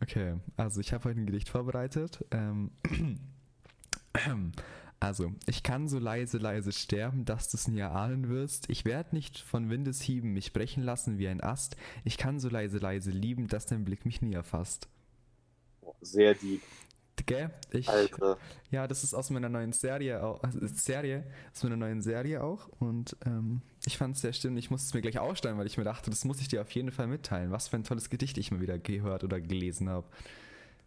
Okay, also ich habe heute ein Gedicht vorbereitet. Ähm, also, ich kann so leise, leise sterben, dass du's nie erahnen wirst. Ich werd nicht von Windeshieben mich brechen lassen wie ein Ast. Ich kann so leise, leise lieben, dass dein Blick mich nie erfasst. Sehr deep. Gell? Ich, Alter. ja, das ist aus meiner neuen Serie auch. Also Serie, aus meiner neuen Serie auch. Und ähm, ich fand es sehr stimmig. Ich musste es mir gleich ausstellen, weil ich mir dachte, das muss ich dir auf jeden Fall mitteilen. Was für ein tolles Gedicht ich mal wieder gehört oder gelesen habe.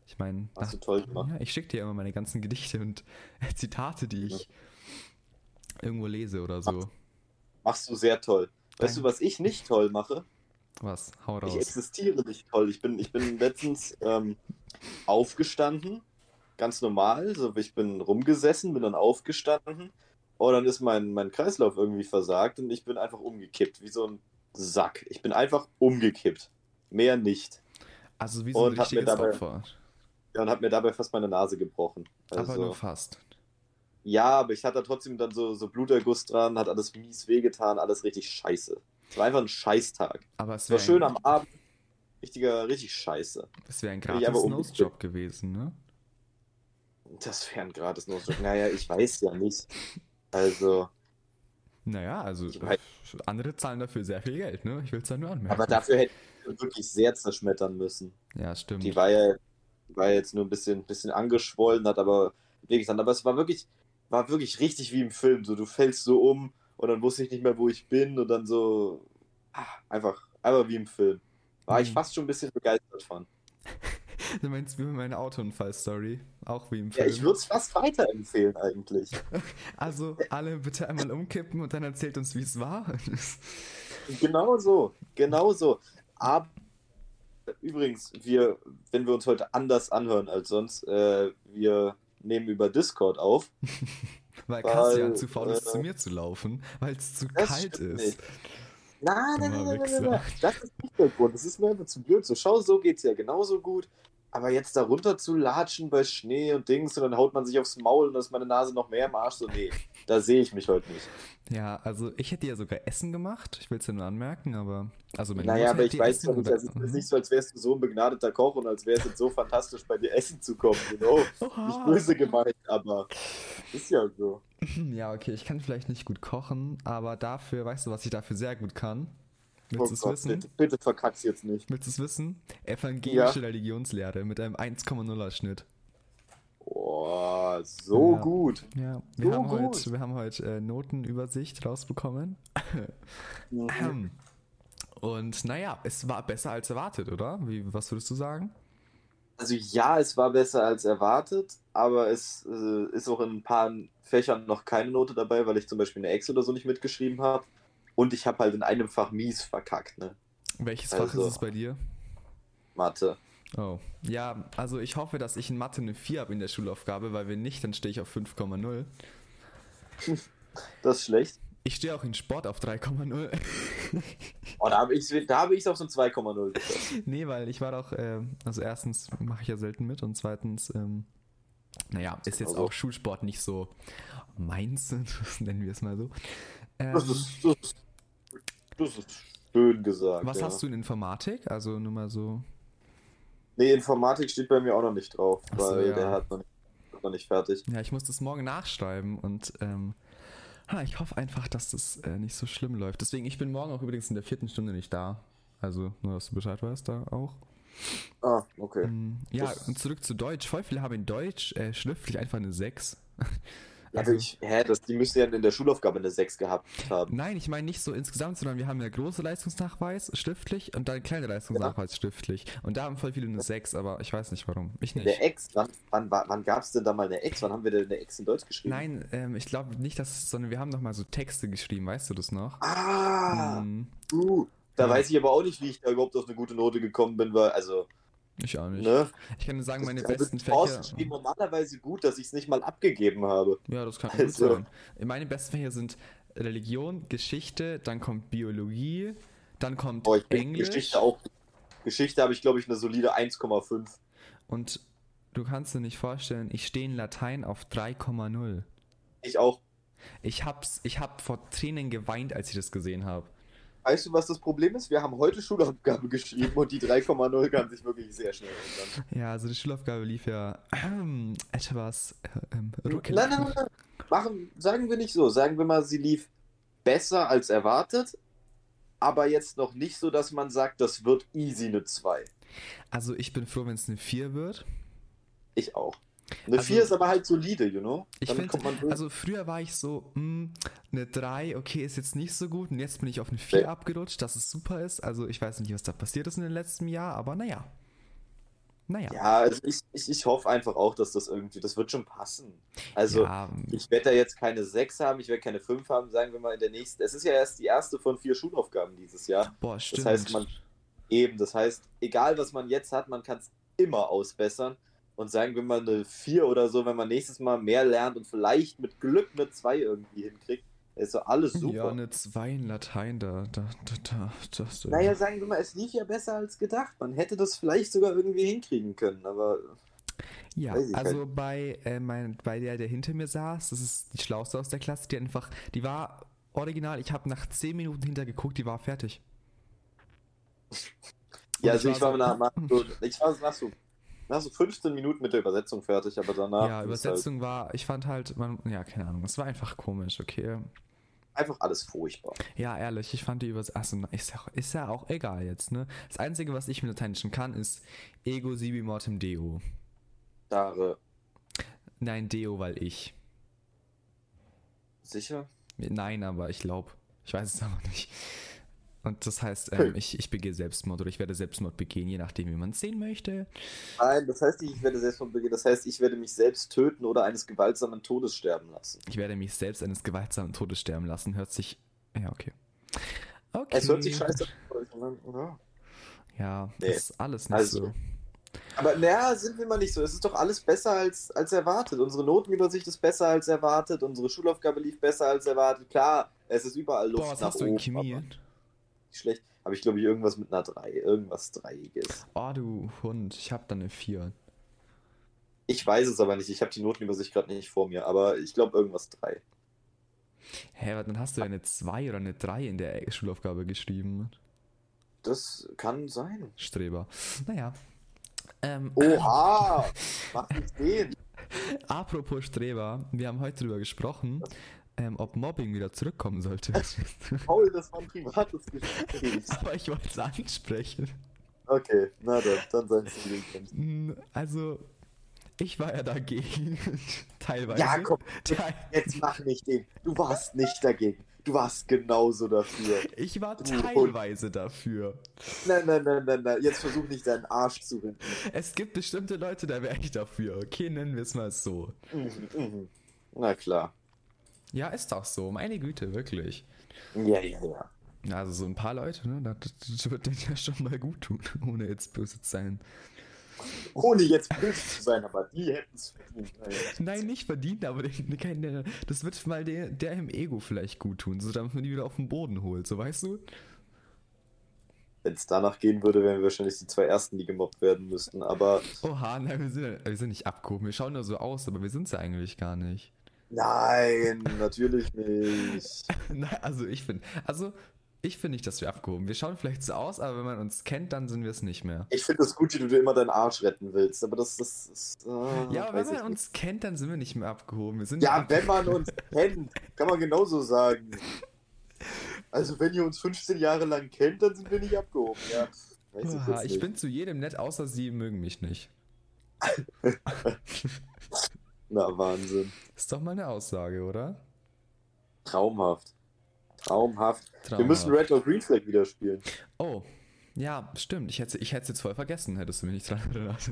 Ich meine, Hast du toll gemacht. ja, ich schicke dir immer meine ganzen Gedichte und Zitate, die ich irgendwo lese oder so. Machst du sehr toll. Weißt du, was ich nicht toll mache? Was? Hau Ich raus. existiere nicht toll. Ich bin, ich bin letztens ähm, aufgestanden, ganz normal. So, ich bin rumgesessen, bin dann aufgestanden und dann ist mein, mein Kreislauf irgendwie versagt und ich bin einfach umgekippt, wie so ein Sack. Ich bin einfach umgekippt. Mehr nicht. Also wie so ein Und hat mir richtiges dabei- Opfer. Ja, und habe mir dabei fast meine Nase gebrochen. Aber Also, nur fast. ja, aber ich hatte trotzdem dann so, so Bluterguss dran, hat alles mies wehgetan, alles richtig scheiße. Es war einfach ein Scheißtag. Aber es Es war wäre schön am Abend. Richtiger, richtig scheiße. es wär ein aber gratis. Nose-Job gewesen, ne? Das wäre ein gratis Notdruck. Naja, ich weiß ja nicht. Also, Naja, also Ich andere zahlen dafür sehr viel Geld, ne? Ich will es da nur anmerken. aber dafür hätte ich wirklich sehr zerschmettern müssen. Ja, stimmt. Die war ja, die war jetzt nur ein bisschen, bisschen angeschwollen, hat aber wehgetan. Aber es war wirklich, war wirklich richtig wie im Film. So, du fällst so um und dann wusste ich nicht mehr, wo ich bin und dann so, ah, einfach, einfach wie im Film. War ich Mhm. fast schon ein bisschen begeistert von. Du meinst wie bei meiner Autounfall-Story? Auch wie im Ja, Film. ich würde es fast weiterempfehlen eigentlich. Also alle bitte einmal umkippen und dann erzählt uns, wie es war. Genau so, genau so. Aber übrigens, wir, wenn wir uns heute anders anhören als sonst, äh, wir nehmen über Discord auf. weil Weil, Kassian zu faul ist, äh, zu mir zu laufen, weil es zu kalt ist. nicht. Nein, nein, nein, nein, nein, nein. Das ist nicht der Grund. Das ist mir einfach zu blöd. So, schau, so geht's ja genauso gut. Aber jetzt da runter zu latschen bei Schnee und Dings und dann haut man sich aufs Maul und dann ist meine Nase noch mehr im Arsch. So, nee, da sehe ich mich heute nicht. Ja, also ich hätte ja sogar Essen gemacht. Ich will es ja nur anmerken, aber. Also meine Naja, Mutter aber ich weiß doch nicht, es ist nicht so, als wärst du so ein begnadeter Koch und als wäre es jetzt so fantastisch, bei dir Essen zu kommen. Genau. Nicht böse gemeint, aber ist ja so. Ja, okay, ich kann vielleicht nicht gut kochen, aber dafür, weißt du, was ich dafür sehr gut kann? Oh Willst du es wissen? bitte, bitte verkack's jetzt nicht. Willst du es wissen? Evangelische Ja. Religionslehre mit einem 1,0er Schnitt. Boah, so Ja. gut. Ja, wir So haben gut. heute, wir haben heute äh, Notenübersicht rausbekommen. Mhm. Und naja, es war besser als erwartet, oder? Wie, was würdest du sagen? Also ja, es war besser als erwartet, aber es äh, ist auch in ein paar Fächern noch keine Note dabei, weil ich zum Beispiel eine Ex oder so nicht mitgeschrieben habe. Und ich habe halt in einem Fach mies verkackt, ne? Welches Fach Also- ist es bei dir? Mathe. Oh. Ja, also ich hoffe, dass ich in Mathe eine 4 habe in der Schulaufgabe, weil wenn nicht, dann stehe ich auf 5,0. Das ist schlecht. Ich stehe auch in Sport auf 3,0. Oh, da habe ich da habe ich auf so ein 2,0 geschafft. nee, weil ich war doch, äh, also erstens mache ich ja selten mit und zweitens, ähm, naja, ist jetzt Also. auch Schulsport nicht so meins, nennen wir es mal so. Ähm, Das ist, das ist, das ist schön gesagt. was ja. hast du in Informatik? Also nur mal so. Nee, Informatik steht bei mir auch noch nicht drauf, Ach so, weil ja. der hat noch nicht, noch nicht fertig. Ja, ich muss das morgen nachschreiben und ähm, ha, ich hoffe einfach, dass das äh, nicht so schlimm läuft. Deswegen, ich bin morgen auch übrigens in der vierten Stunde nicht da. Also nur, dass du Bescheid weißt da auch. Ah, okay. Ähm, ja, Das- und zurück zu Deutsch. Voll viele haben in Deutsch äh, schriftlich einfach eine 6. Ja, Also- ich, hä, das, die müsste ja in der Schulaufgabe eine 6 gehabt haben. Nein, ich meine nicht so insgesamt, sondern wir haben ja große Leistungsnachweis schriftlich und dann kleine Leistungsnachweis schriftlich. Und da haben voll viele eine 6, aber ich weiß nicht warum. Ich nicht. Der Ex, wann, wann, wann, gab es denn da mal eine Ex? Wann haben wir denn eine Ex in Deutsch geschrieben? Nein, ähm, ich glaube nicht, dass sondern wir haben noch mal so Texte geschrieben, weißt du das noch? Ah, Hm, uh, da Ja. weiß ich aber auch nicht, wie ich da überhaupt auf eine gute Note gekommen bin, weil, also, ich auch nicht. ne? Ich kann dir sagen, meine also, besten Fächer. steht normalerweise gut, dass ich es nicht mal abgegeben habe. Ja, das kann gut Also- sein. Meine besten Fächer sind Religion, Geschichte, dann kommt Biologie, dann kommt ich bin Englisch Geschichte auch. Geschichte habe ich, glaube ich, eine solide 1,5. und du kannst dir nicht vorstellen, ich stehe in Latein auf 3,0. Ich auch. Ich hab's, ich hab vor Tränen geweint, als ich das gesehen habe. Weißt du, was das Problem ist? Wir haben heute Schulaufgabe geschrieben und die 3,0 kann sich wirklich sehr schnell ändern. Ja, also die Schulaufgabe lief ja ähm, etwas äh, ähm, ruckelig. Nein, nein, nein, nein. Machen, sagen wir nicht so. Sagen wir mal, sie lief besser als erwartet, aber jetzt noch nicht so, dass man sagt, das wird easy eine 2. Also ich bin froh, wenn es eine 4 wird. Ich auch. Eine Also- 4 ist aber halt solide, you know? Ich Damit kommt man durch. also früher war ich so, mh, eine 3, okay, ist jetzt nicht so gut und jetzt bin ich auf eine 4 Ja. abgerutscht, dass es super ist. Also ich weiß nicht, was da passiert ist in den letzten Jahr, aber naja. Naja. Ja, also ich, ich, ich hoffe einfach auch, dass das irgendwie, das wird schon passen. Also ja, ich werde da jetzt keine 6 haben, ich werde keine 5 haben, sagen wir mal in der nächsten. Es ist ja erst die erste von vier Schulaufgaben dieses Jahr. boah, stimmt. Das heißt, man eben, das heißt, egal was man jetzt hat, man kann es immer ausbessern. Und sagen wir mal eine 4 oder so, wenn man nächstes Mal mehr lernt und vielleicht mit Glück eine 2 irgendwie hinkriegt, ist so alles super. Ja, eine 2 in Latein, da, da, da, da, das, Naja, sagen wir mal, es lief ja besser als gedacht. Man hätte das vielleicht sogar irgendwie hinkriegen können, aber Ja, also bei, äh, mein, bei der, der hinter mir saß, das ist die Schlauste aus der Klasse, die einfach, die war original, ich habe nach 10 Minuten hintergeguckt, die war fertig. Ja, also ich war, so, nach, ich war nach, so, nach so 15 Minuten mit der Übersetzung fertig, aber danach ja, Übersetzung war, ich fand halt, man, ja, keine Ahnung, es war einfach komisch, okay. halt einfach alles furchtbar. Ja, ehrlich, ich fand die Übersetzung, achso, ist ja, auch- ist ja auch egal jetzt, ne? Das Einzige, was ich mit Lateinischen kann, ist Ego sibi mortem deo. Dare, Nein, deo, weil ich. sicher? Nein, aber ich glaube. Ich weiß es aber nicht. Und das heißt, ähm, ich, ich begehe Selbstmord oder ich werde Selbstmord begehen, je nachdem, wie man es sehen möchte. Nein, das heißt nicht, ich werde Selbstmord begehen, das heißt, ich werde mich selbst töten oder eines gewaltsamen Todes sterben lassen. Ich werde mich selbst eines gewaltsamen Todes sterben lassen. Hört sich. Ja, okay. Okay. Es hört sich scheiße an. Ja. Ja, Nee. ist alles nicht Also, so. Aber naja, sind wir mal nicht so. Es ist doch alles besser als, als erwartet. Unsere Notenübersicht ist besser als erwartet. Unsere Schulaufgabe lief besser als erwartet. Klar, es ist überall Luft Boah, was nach hast du oben. in Chemie? aber Nicht schlecht. Aber ich glaube, ich irgendwas mit einer 3. Irgendwas Dreiiges. Oh, du Hund, ich hab da eine 4. Ich weiß es aber nicht. Ich habe die Notenübersicht gerade nicht vor mir. Aber ich glaube, irgendwas 3. Hä, aber dann hast du ja eine 2 oder eine 3 in der Schulaufgabe geschrieben. Das kann sein. Streber. Naja. Ähm, Oha! Mach nicht den. apropos Streber, wir haben heute darüber gesprochen, ähm, ob Mobbing wieder zurückkommen sollte. Paul, das war ein privates Gespräch. Aber ich wollte es ansprechen. Okay, na dann, dann sei es Mm, Also, ich war ja dagegen. Teilweise. Ja, komm, Teil jetzt mach nicht den. Du warst nicht dagegen. Du warst genauso dafür. ich war teilweise dafür. Nein, nein, nein, nein, nein. Jetzt versuch nicht deinen Arsch zu rinden. Es gibt bestimmte Leute, da wäre ich dafür. Okay, nennen wir es mal so. Mhm, mhm. Na klar. Ja, ist doch so. Meine Güte, wirklich. Ja, ja, ja. Also so ein paar Leute, ne? Das, wird denen ja schon mal gut tun, ohne jetzt böse zu sein. Ohne jetzt böse zu sein, aber die hätten es verdient. Nein, nicht verdient, aber den, das wird mal der, der im Ego vielleicht gut tun, so damit man die wieder auf den Boden holt, so weißt du? Wenn es danach gehen würde, wären wir wahrscheinlich die zwei Ersten, die gemobbt werden müssten. Aber Oha, nein, wir sind, wir sind nicht abgehoben. Wir schauen nur so aus, aber wir sind es ja eigentlich gar nicht. Nein, natürlich nicht. Nein, also ich finde, also ich finde nicht, dass wir abgehoben. Wir schauen vielleicht so aus, aber wenn man uns kennt, dann sind wir es nicht mehr. Ich finde es gut, wie du dir immer deinen Arsch retten willst, aber das, das ist. äh, Ja, wenn man nicht. uns kennt, dann sind wir nicht mehr abgehoben. Wir sind Ja, nicht wenn man uns kennt, kann man genauso sagen. Also, wenn ihr uns 15 Jahre lang kennt, dann sind wir nicht abgehoben. Ja, weiß ich Oha, ich nicht. bin zu jedem nett, außer sie mögen mich nicht. Na, Wahnsinn. Ist doch mal eine Aussage, oder? Traumhaft. Traumhaft. Wir Traumhaft. müssen Red or Green Flag wieder spielen. Oh, ja, stimmt. Ich hätte ich es jetzt voll vergessen, hättest du mich nicht dran erinnert.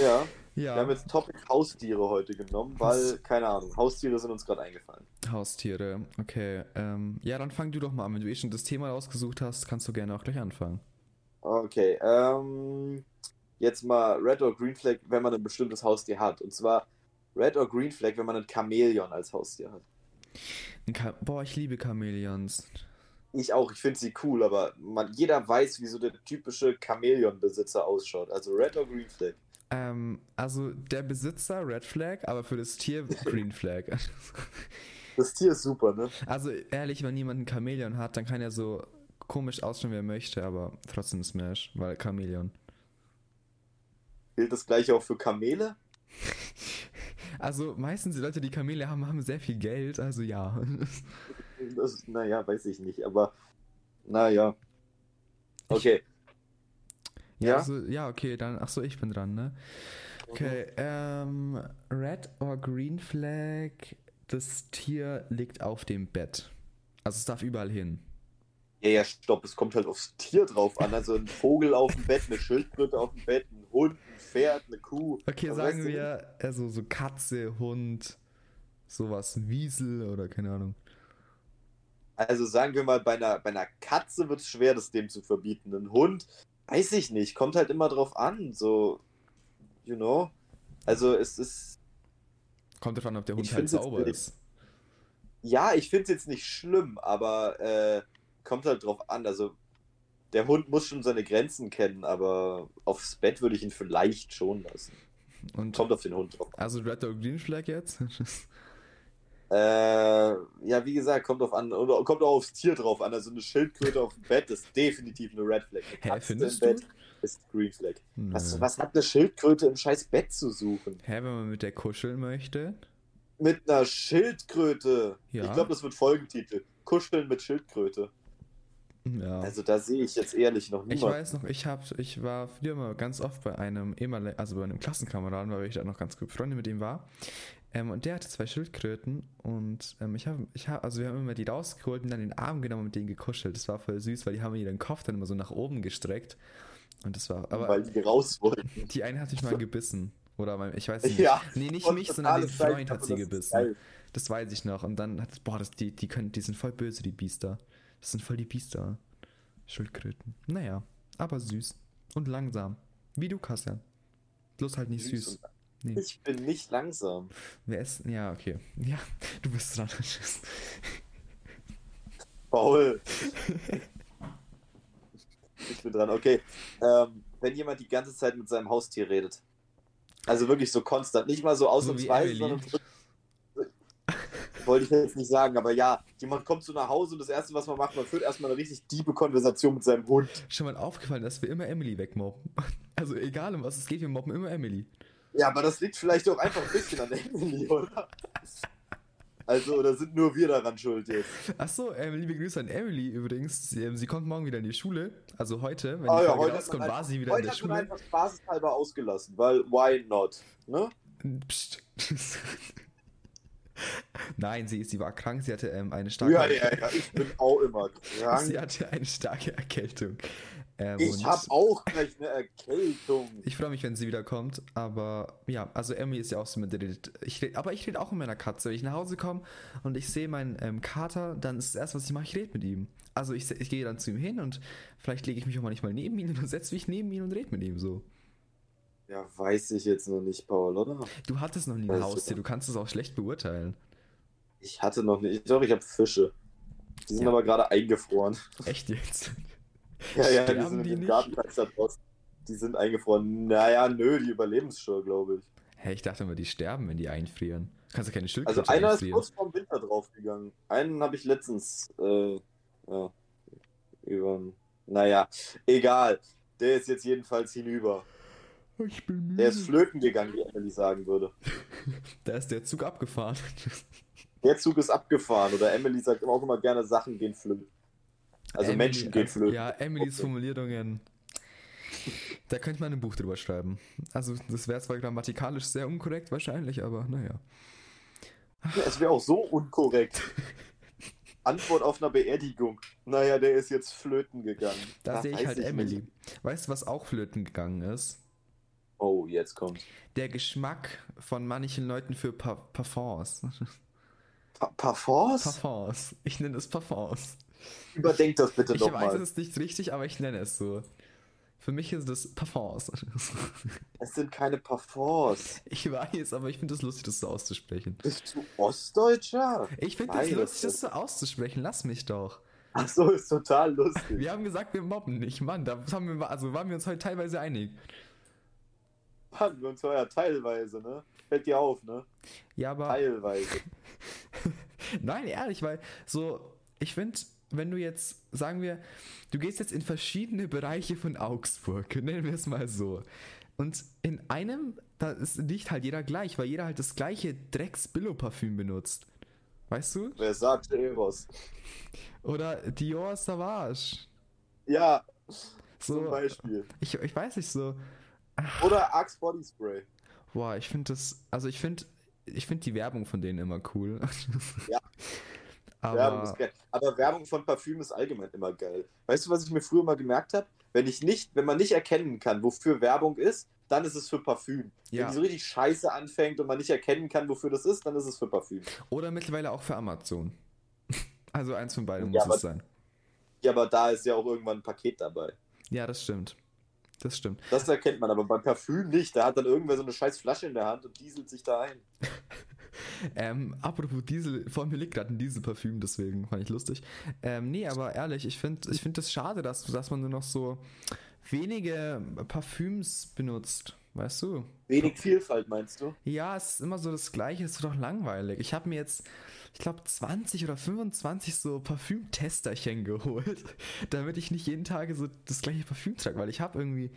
Ja, ja, wir haben jetzt Topic Haustiere heute genommen, weil, keine Ahnung, Haustiere sind uns gerade eingefallen. Haustiere. Okay, ähm, ja, dann fang du doch mal an. Wenn du eh schon das Thema rausgesucht hast, kannst du gerne auch gleich anfangen. Okay, ähm, jetzt mal Red or Green Flag, wenn man ein bestimmtes Haustier hat. Und zwar Red or Green Flag, wenn man ein Chamäleon als Haustier hat. Boah, ich liebe Chamäleons. Ich auch, ich finde sie cool, aber man, jeder weiß, wie so der typische Chamäleon-Besitzer ausschaut. Also Red or Green Flag. Ähm, also der Besitzer Red Flag, aber für das Tier Green Flag. Das Tier ist super, ne? Also ehrlich, wenn jemand ein Chamäleon hat, dann kann er so komisch ausschauen, wie er möchte, aber trotzdem Smash, weil Chameleon. Gilt das gleiche auch für Kamele? Also meistens die Leute, die Kamele haben, haben sehr viel Geld, also ja. Das, naja, weiß ich nicht, aber naja. Okay. Ja, Ja? Also, ja, okay, dann, ach so, ich bin dran, ne? Okay, ähm, Red or Green Flag, das Tier liegt auf dem Bett. Also es darf überall hin. Ja, ja, stopp, es kommt halt aufs Tier drauf an. Also ein Vogel auf dem Bett, eine Schildkröte auf dem Bett, ein Hund, ein Pferd, eine Kuh. Okay, sagen wir, also so Katze, Hund, sowas, ein Wiesel oder keine Ahnung. Also sagen wir mal, bei einer, bei einer Katze wird es schwer, das dem zu verbieten. Ein Hund, weiß ich nicht, kommt halt immer drauf an. So, you know. Also es ist. Kommt davon, ob der Hund halt sauber ist. Ja, ich finde es jetzt nicht schlimm, aber äh, kommt halt drauf an. Also der Hund muss schon seine Grenzen kennen, aber aufs Bett würde ich ihn vielleicht schon lassen. Und Kommt auf den Hund drauf. also Red or Green Flag jetzt? Äh, ja, wie gesagt, kommt auf an, oder kommt auch aufs Tier drauf an. Also eine Schildkröte auf dem Bett ist definitiv eine Red Flag. Eine Hä, Katze findest im du? Bett ist Green Flag. Was, was hat eine Schildkröte im scheiß Bett zu suchen? Hä, wenn man mit der kuscheln möchte? Mit einer Schildkröte. Ja. Ich glaube, das wird Folgentitel. Kuscheln mit Schildkröte. Ja. Also da sehe ich jetzt ehrlich noch Ich niemanden. weiß noch, ich hab, ich war früher mal ganz oft bei einem ehemaligen, also bei einem Klassenkameraden, weil ich da noch ganz gut Freunde mit ihm war. Ähm, und der hatte zwei Schildkröten und ähm, ich habe, ich hab, also wir haben immer die rausgeholt und dann den Arm genommen und mit denen gekuschelt. Das war voll süß, weil die haben ihren Kopf dann immer so nach oben gestreckt. Und das war, aber weil die raus wollten. die eine hat mich mal gebissen. Oder mein, ich weiß nicht. Ja, nee, nicht mich, sondern den Freund hat sie gebissen. Das weiß ich noch. Und dann hat, boah, das, die, die können, die sind voll böse, die Biester. Das sind voll die Biester. Schildkröten. Naja, aber süß. Und langsam. Wie du, Kassian. Bloß halt nicht süß. und- Nee. Ich bin nicht langsam. Wer ist. Ja, okay. Ja, du bist dran. Tschüss. Paul. ich bin dran. Okay. Ähm, wenn jemand die ganze Zeit mit seinem Haustier redet. Also wirklich so konstant. Nicht mal so ausnahmsweise, Emily. sondern so- wollte ich jetzt nicht sagen, aber ja, jemand kommt so nach Hause und das erste, was man macht, man führt erstmal eine richtig diebe Konversation mit seinem Hund. Schon mal aufgefallen, dass wir immer Emily wegmobben. Also egal um was es geht, wir mobben immer Emily. Ja, aber das liegt vielleicht auch einfach ein bisschen an Emily, oder? Also, oder sind nur wir daran schuld jetzt? Achso, ähm, liebe Grüße an Emily übrigens. Sie, ähm, sie kommt morgen wieder in die Schule. Also heute, wenn Ah die ja, Folge heute rauskommt, war einfach- sie wieder in Heute der hat man Schule. einfach spaßeshalber ausgelassen, weil why not? Ne? Psst. Nein, sie, sie war krank, sie hatte ähm, eine starke Ja, ja, ja, ich bin auch immer krank. Sie hatte eine starke Erkältung. Ähm, Ich habe auch gleich eine Erkältung. Ich freue mich, wenn sie wiederkommt, aber ja, also Emily ist ja auch so mit. Ich red, aber ich rede auch mit meiner Katze. Wenn ich nach Hause komme und ich sehe meinen ähm, Kater, dann ist das erste, was ich mache, ich rede mit ihm. Also ich, ich gehe dann zu ihm hin und vielleicht lege ich mich auch manchmal neben ihn und dann setze mich neben ihn und rede mit ihm so. Ja, weiß ich jetzt noch nicht, Paul, oder? Du hattest noch nie ein Haustier, du kannst es auch schlecht beurteilen. Ich hatte noch nicht. Doch, ich habe Fische. Die sind Ja. aber gerade eingefroren. Echt jetzt? Ja, ja, die sind die im nicht? Gartenplatz da draußen. Die sind eingefroren. Naja, nö, die überleben es schon, glaube ich. Hä, ich dachte immer, die sterben, wenn die einfrieren. Du kannst ja keine Also Schildkröte einer ist einfrieren. kurz vorm Winter draufgegangen. Einen habe ich letztens, äh, ja, über, naja, egal. Der ist jetzt jedenfalls hinüber. Ich bin müde. Der ist flöten gegangen, wie Emily sagen würde. Da ist der Zug abgefahren. Der Zug ist abgefahren. Oder Emily sagt auch immer gerne, Sachen gehen flöten. Also Emily- Menschen gehen flöten. Ja, Emilys Okay. Formulierungen. Da könnte man ein Buch drüber schreiben. Also, das wäre zwar grammatikalisch sehr unkorrekt wahrscheinlich, aber naja. Ja, es wäre auch so unkorrekt. Antwort auf einer Beerdigung. Naja, der ist jetzt flöten gegangen. Da sehe ich weiß halt nicht. Emily. Weißt du, was auch flöten gegangen ist? Oh, jetzt kommt. Der Geschmack von manchen Leuten für pa Parfums. Pa Parfums? Parfums. Ich nenne es Parfums. Überdenk das bitte Ich weiß, nochmal. es ist nicht richtig, aber ich nenne es so. Für mich ist es Parfums. Es sind keine Parfums. Ich weiß, aber ich finde es lustig, das so auszusprechen. Bist du Ostdeutscher? Ich finde es lustig, das- das so auszusprechen. Lass mich doch. Ach so, ist total lustig. Wir haben gesagt, wir mobben nicht. Mann, da haben wir, also waren wir uns heute teilweise einig. Mann, wir uns ja teilweise, ne? Fällt dir auf, ne? Ja, aber. Teilweise. Nein, ehrlich, weil so, ich finde, wenn du jetzt, sagen wir, du gehst jetzt in verschiedene Bereiche von Augsburg, nennen wir es mal so. Und in einem, da ist, liegt halt jeder gleich, weil jeder halt das gleiche Drecks-Billo-Parfüm benutzt. Weißt du? Wer sagt Eros? Oder Dior Savage. Ja, So, zum Beispiel. ich, ich weiß nicht so. Oder Axe Body Spray. Boah, ich finde das, also ich finde, ich finde die Werbung von denen immer cool. Ja. Aber Werbung ist geil. Aber Werbung von Parfüm ist allgemein immer geil. Weißt du, was ich mir früher mal gemerkt habe? Wenn ich nicht, wenn man nicht erkennen kann, wofür Werbung ist, dann ist es für Parfüm. Wenn Ja. die so richtig scheiße anfängt und man nicht erkennen kann, wofür das ist, dann ist es für Parfüm. oder mittlerweile auch für Amazon. Also eins von beiden Ja, muss aber- es sein. Ja, aber da ist ja auch irgendwann ein Paket dabei. Ja, das stimmt. Das stimmt. Das erkennt man, aber beim Parfüm nicht. Da hat dann irgendwer so eine scheiß Flasche in der Hand und dieselt sich da ein. Ähm, apropos Diesel, vor mir liegt gerade ein Dieselparfüm, deswegen fand ich lustig. Ähm, nee, aber ehrlich, ich finde ich find das schade, dass, dass man nur noch so wenige Parfüms benutzt. Weißt du? Wenig Vielfalt, meinst du? Ja, es ist immer so das Gleiche, es wird doch langweilig. Ich habe mir jetzt, ich glaube, 20 oder 25 so Parfümtesterchen geholt, damit ich nicht jeden Tag so das gleiche Parfüm trage, weil ich habe irgendwie,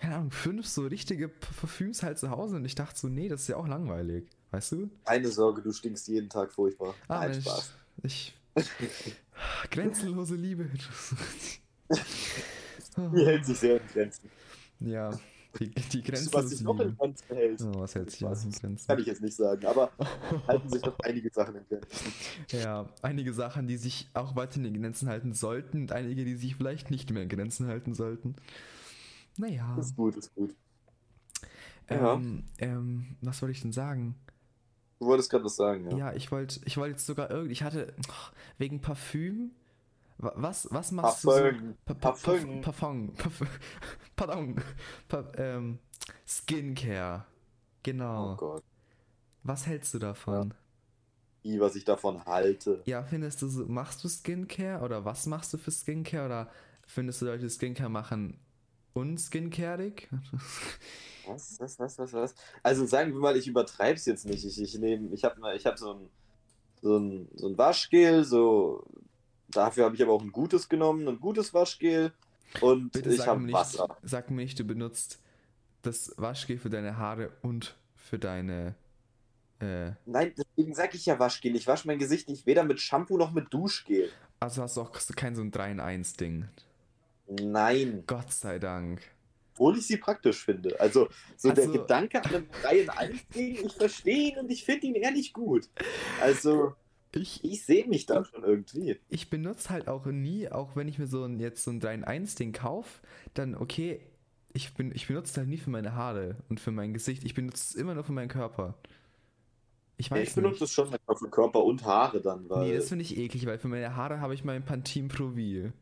keine Ahnung, fünf so richtige Parfüms halt zu Hause und ich dachte so, nee, das ist ja auch langweilig. Weißt du? Keine Sorge, du stinkst jeden Tag furchtbar. Ah, Nein, Spaß. Ich. Grenzenlose Liebe. Die hält sich sehr in Grenzen. ja, die, die du, was sich noch in. Grenzen hält? Oh, was hält sich Spaß. in Grenzen? Kann ich jetzt nicht sagen, aber halten sich noch einige Sachen in Grenzen. Ja, einige Sachen, die sich auch weiter in Grenzen halten sollten und einige, die sich vielleicht nicht mehr in Grenzen halten sollten. Naja. Ist gut, ist gut. ja. Ähm, ähm, was wollte ich denn sagen? Du wolltest gerade was sagen, Ja, ja? ich wollte ich wollte jetzt sogar irgendwie, ich hatte wegen Parfüm. wa- Was, was machst Parfüm. du so? Pa- pa- Parfüm. Parfum. Parfum. Pardon. Pa ähm, Skincare. Genau. Oh Gott. Was hältst du davon? Wie, was ich davon halte. Ja, findest du so, machst du Skincare oder was machst du für Skincare oder findest du Leute, die Skincare machen unskincareig? Was, was, was, was, was? Also sagen wir mal, ich übertreib's jetzt nicht. Ich, ich nehme, ich habe ich hab so ein, so ein, so ein Waschgel, so dafür habe ich aber auch ein gutes genommen, ein gutes Waschgel und Bitte ich sag habe mir, Wasser. nicht, sag mir nicht, du benutzt das Waschgel für deine Haare und für deine. Äh, Nein, deswegen sage ich ja Waschgel. Ich wasche mein Gesicht nicht weder mit Shampoo noch mit Duschgel. also hast du auch kein so ein 3-in-1-Ding. Nein, Gott sei Dank. obwohl ich sie praktisch finde. Also so der Also- Gedanke an einem Reihen 1 Ding, ich verstehe ihn und ich finde ihn ehrlich gut. Also Ich, ich sehe mich da schon irgendwie. ich benutze halt auch nie, auch wenn ich mir so ein, jetzt so ein 3-in-1-Ding kaufe, dann okay, ich, bin, ich benutze es halt nie für meine Haare und für mein Gesicht. Ich benutze es immer nur für meinen Körper. Ich weiß ich benutze es schon für Körper und Haare dann, weil. Nee, das finde ich eklig, weil für meine Haare habe ich mein Pantene Pro V.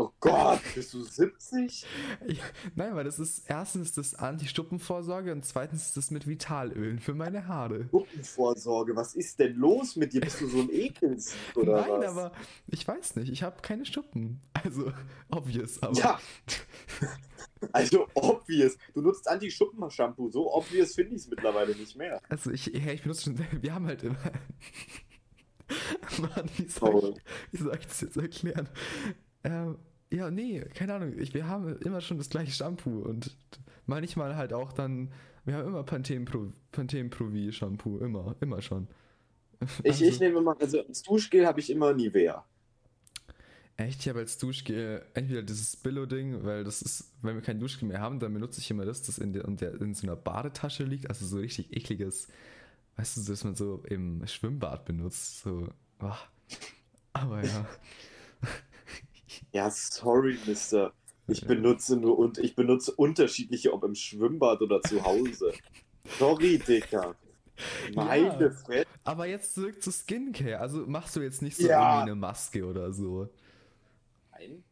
oh Gott, bist du 70? Ja, nein, weil das ist erstens das Anti-Stuppenvorsorge und zweitens ist das mit Vitalölen für meine Haare. Gruppenvorsorge, was ist denn los mit dir? Bist du so ein Ekels oder nein, was? aber ich weiß nicht, ich habe keine Stuppen. Also, obvious, aber. Ja. Also obvious. Du nutzt Anti-Schuppen-Shampoo. So obvious finde ich es mittlerweile nicht mehr. Also, ich, ja, ich benutze schon. Wir haben halt immer. Mann, wie soll, ich, wie soll ich das jetzt erklären? Ähm, ja, nee, keine Ahnung. Ich, wir haben immer schon das gleiche Shampoo und manchmal halt auch dann. Wir haben immer Pantene Pro, Pantene Pro V Shampoo, immer, immer schon. Ich, Also- ich nehme mal, also als Duschgel habe ich immer Nivea. Echt, ich habe als Duschgel entweder dieses Billo-Ding, weil das ist, wenn wir kein Duschgel mehr haben, dann benutze ich immer das, das in, der, in, der, in so einer Badetasche liegt, also so richtig ekliges, weißt du, das man so im Schwimmbad benutzt, so, ah. aber ja. Ja, sorry, Mister. Ich benutze nur und ich benutze unterschiedliche, ob im Schwimmbad oder zu Hause. Sorry, Dicker. Meine Ja. Fresse. Aber jetzt zurück zu Skincare, also machst du jetzt nicht so Ja. irgendwie eine Maske oder so. Nein,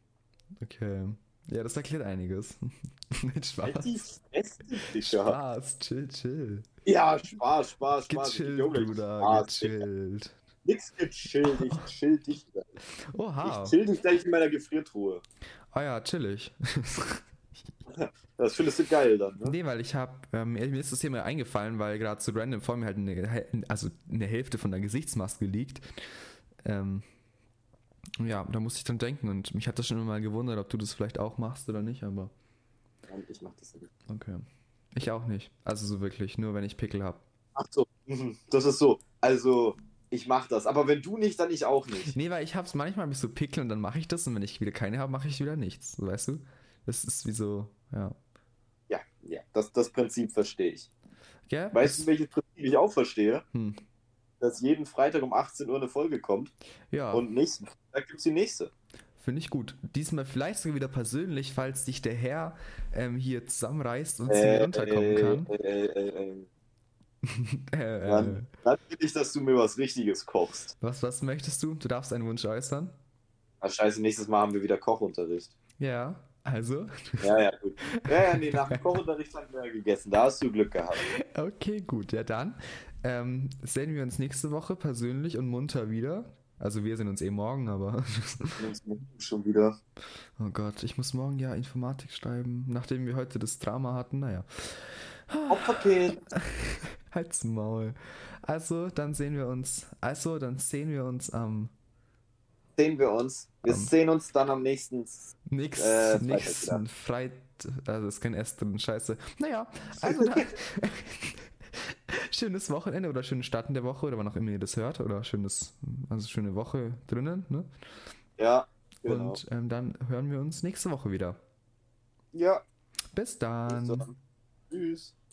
Okay. Ja, das erklärt einiges. Mit halt die Spaß. Fresse, Dicker. Spaß, chill, chill. Ja, Spaß, Spaß, Spaß. Gechillt, Junge, Bruder, Spaß, Dicker. Nix gechillt, ich chill dich gleich. Oha. Ich chill dich gleich in meiner Gefriertruhe. Ah ja, chillig. Das findest du geil dann, ne? Nee, weil ich habe, ähm, mir ist das Thema eingefallen, weil gerade zu random vor mir halt eine, also eine Hälfte von der Gesichtsmaske liegt. Ähm, Ja, da musste ich dann denken und mich hat das schon immer mal gewundert, ob du das vielleicht auch machst oder nicht, aber ich mach das nicht. okay. Ich auch nicht. Also so wirklich, nur wenn ich Pickel habe. Ach so, mhm, das ist so. Also, ich mach das. Aber wenn du nicht, dann ich auch nicht. Nee, weil ich hab's manchmal ich so Pickel und dann mache ich das und wenn ich wieder keine habe, mache ich wieder nichts. Weißt du? Das ist wie so, ja. Ja, ja, das, das Prinzip verstehe ich. Gell? Weißt du, welches Prinzip ich auch verstehe? Hm. Dass jeden Freitag um 18 Uhr eine Folge kommt Ja, und nächsten Freitag gibt's die nächste. finde ich gut. Diesmal vielleicht sogar wieder persönlich, falls sich der Herr ähm, hier zusammenreißt und zu mir runterkommen kann. äh, äh, äh, Äh, Mann. Dann will ich, dass du mir was Richtiges kochst. was, was möchtest du? Du darfst einen Wunsch äußern. Ah, scheiße, nächstes Mal haben wir wieder Kochunterricht. Ja, also. Ja, ja, gut. Ja, ja, nee, nach dem Kochunterricht haben wir ja gegessen. Da hast du Glück gehabt. Okay, gut. Ja, dann ähm, sehen wir uns nächste Woche persönlich und munter wieder. Also wir sehen uns eh morgen, aber Schon wieder. oh Gott, ich muss morgen ja Informatik schreiben, nachdem wir heute das Drama hatten. Naja, Opferkind. Halt's Maul. Also, dann sehen wir uns. Also, dann sehen wir uns am Sehen wir uns. Wir Am- sehen uns dann am nächsten. nächsten, Äh, nächsten Freitag. Also, ist kein S drin, scheiße. Naja, also dann. schönes Wochenende oder schönen Start in der Woche oder wann auch immer ihr das hört. Oder schönes, also schöne Woche drinnen. Ne? Ja, genau. Und ähm, dann hören wir uns nächste Woche wieder. ja, Bis bis dann. dann. Tschüss.